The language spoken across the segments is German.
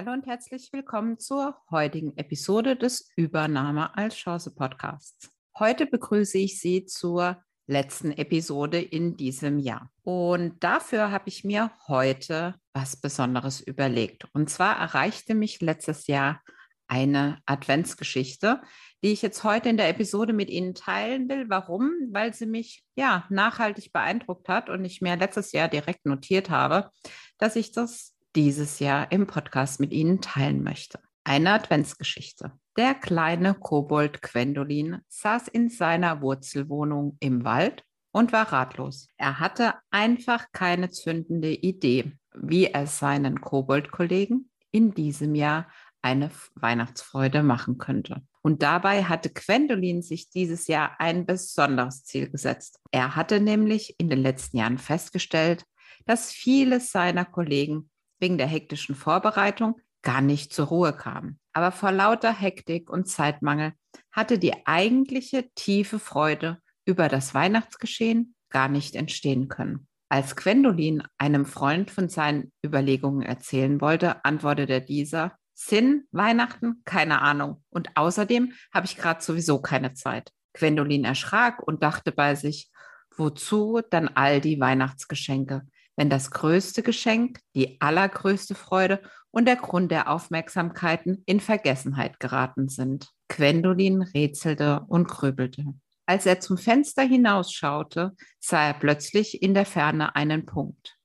Hallo und herzlich willkommen zur heutigen Episode des Übernahme als Chance Podcasts. Heute begrüße ich Sie zur letzten Episode in diesem Jahr. Und dafür habe ich mir heute was Besonderes überlegt. Und zwar erreichte mich letztes Jahr eine Adventsgeschichte, die ich jetzt heute in der Episode mit Ihnen teilen will. Warum? Weil sie mich ja nachhaltig beeindruckt hat und ich mir letztes Jahr direkt notiert habe, dass ich das dieses Jahr im Podcast mit Ihnen teilen möchte. Eine Adventsgeschichte. Der kleine Kobold Gwendolin saß in seiner Wurzelwohnung im Wald und war ratlos. Er hatte einfach keine zündende Idee, wie er seinen Kobold-Kollegen in diesem Jahr eine Weihnachtsfreude machen könnte. Und dabei hatte Gwendolin sich dieses Jahr ein besonderes Ziel gesetzt. Er hatte nämlich in den letzten Jahren festgestellt, dass viele seiner Kollegen wegen der hektischen Vorbereitung gar nicht zur Ruhe kam. Aber vor lauter Hektik und Zeitmangel hatte die eigentliche tiefe Freude über das Weihnachtsgeschehen gar nicht entstehen können. Als Gwendolin einem Freund von seinen Überlegungen erzählen wollte, antwortete dieser, Sinn, Weihnachten, keine Ahnung. Und außerdem habe ich gerade sowieso keine Zeit. Gwendolin erschrak und dachte bei sich, wozu dann all die Weihnachtsgeschenke? Wenn das größte Geschenk, die allergrößte Freude und der Grund der Aufmerksamkeiten in Vergessenheit geraten sind. Gwendolin rätselte und grübelte. Als er zum Fenster hinausschaute, sah er plötzlich in der Ferne einen Punkt,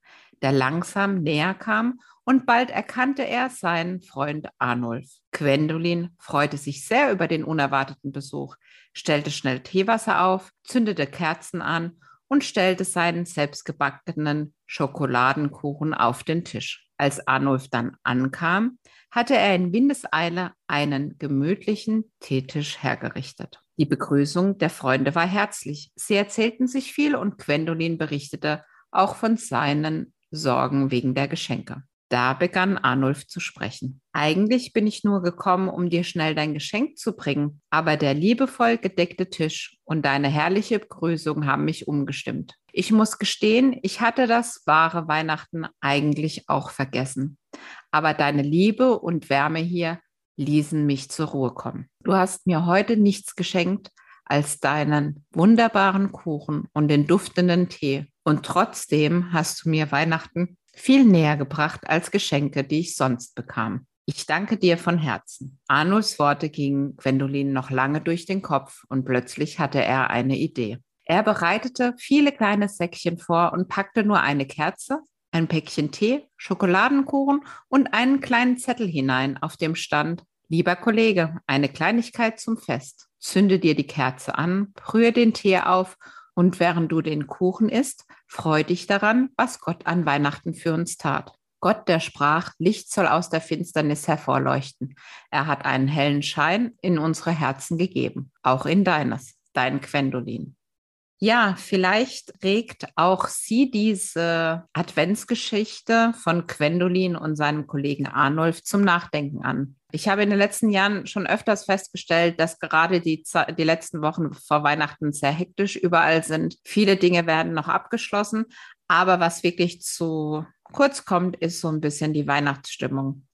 der langsam näher kam und bald erkannte er seinen Freund Arnulf. Gwendolin freute sich sehr über den unerwarteten Besuch, stellte schnell Teewasser auf, zündete Kerzen an und stellte seinen selbstgebackenen Schokoladenkuchen auf den Tisch. Als Arnulf dann ankam, hatte er in Windeseile einen gemütlichen Teetisch hergerichtet. Die Begrüßung der Freunde war herzlich. Sie erzählten sich viel und Gwendolin berichtete auch von seinen Sorgen wegen der Geschenke. Da begann Arnulf zu sprechen. Eigentlich bin ich nur gekommen, um dir schnell dein Geschenk zu bringen, aber der liebevoll gedeckte Tisch und deine herrliche Begrüßung haben mich umgestimmt. Ich muss gestehen, ich hatte das wahre Weihnachten eigentlich auch vergessen. Aber deine Liebe und Wärme hier ließen mich zur Ruhe kommen. Du hast mir heute nichts geschenkt als deinen wunderbaren Kuchen und den duftenden Tee. Und trotzdem hast du mir Weihnachten viel näher gebracht als Geschenke, die ich sonst bekam. Ich danke dir von Herzen. Arnulfs Worte gingen Gwendolin noch lange durch den Kopf und plötzlich hatte er eine Idee. Er bereitete viele kleine Säckchen vor und packte nur eine Kerze, ein Päckchen Tee, Schokoladenkuchen und einen kleinen Zettel hinein, auf dem stand, lieber Kollege, eine Kleinigkeit zum Fest. Zünde dir die Kerze an, brühe den Tee auf und während du den Kuchen isst, freu dich daran, was Gott an Weihnachten für uns tat. Gott, der sprach, Licht soll aus der Finsternis hervorleuchten. Er hat einen hellen Schein in unsere Herzen gegeben, auch in deines, dein Gwendolin. Ja, vielleicht regt auch Sie diese Adventsgeschichte von Gwendolin und seinem Kollegen Arnulf zum Nachdenken an. Ich habe in den letzten Jahren schon öfters festgestellt, dass gerade die, die letzten Wochen vor Weihnachten sehr hektisch überall sind. Viele Dinge werden noch abgeschlossen, aber was wirklich zu kurz kommt, ist so ein bisschen die Weihnachtsstimmung.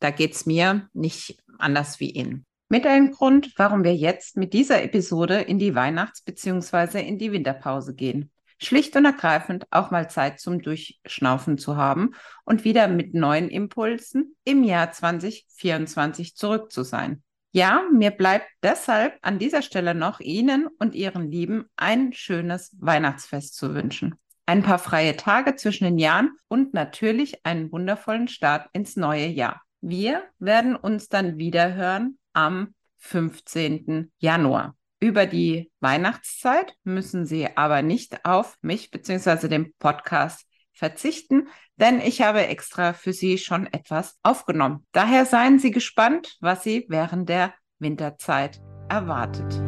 Da geht es mir nicht anders wie Ihnen. Mit einem Grund, warum wir jetzt mit dieser Episode in die Weihnachts- bzw. in die Winterpause gehen. Schlicht und ergreifend auch mal Zeit zum Durchschnaufen zu haben und wieder mit neuen Impulsen im Jahr 2024 zurück zu sein. Ja, mir bleibt deshalb an dieser Stelle noch Ihnen und Ihren Lieben ein schönes Weihnachtsfest zu wünschen. Ein paar freie Tage zwischen den Jahren und natürlich einen wundervollen Start ins neue Jahr. Wir werden uns dann wieder hören am 15. Januar. Über die Weihnachtszeit müssen Sie aber nicht auf mich bzw. den Podcast verzichten, denn ich habe extra für Sie schon etwas aufgenommen. Daher seien Sie gespannt, was Sie während der Winterzeit erwartet.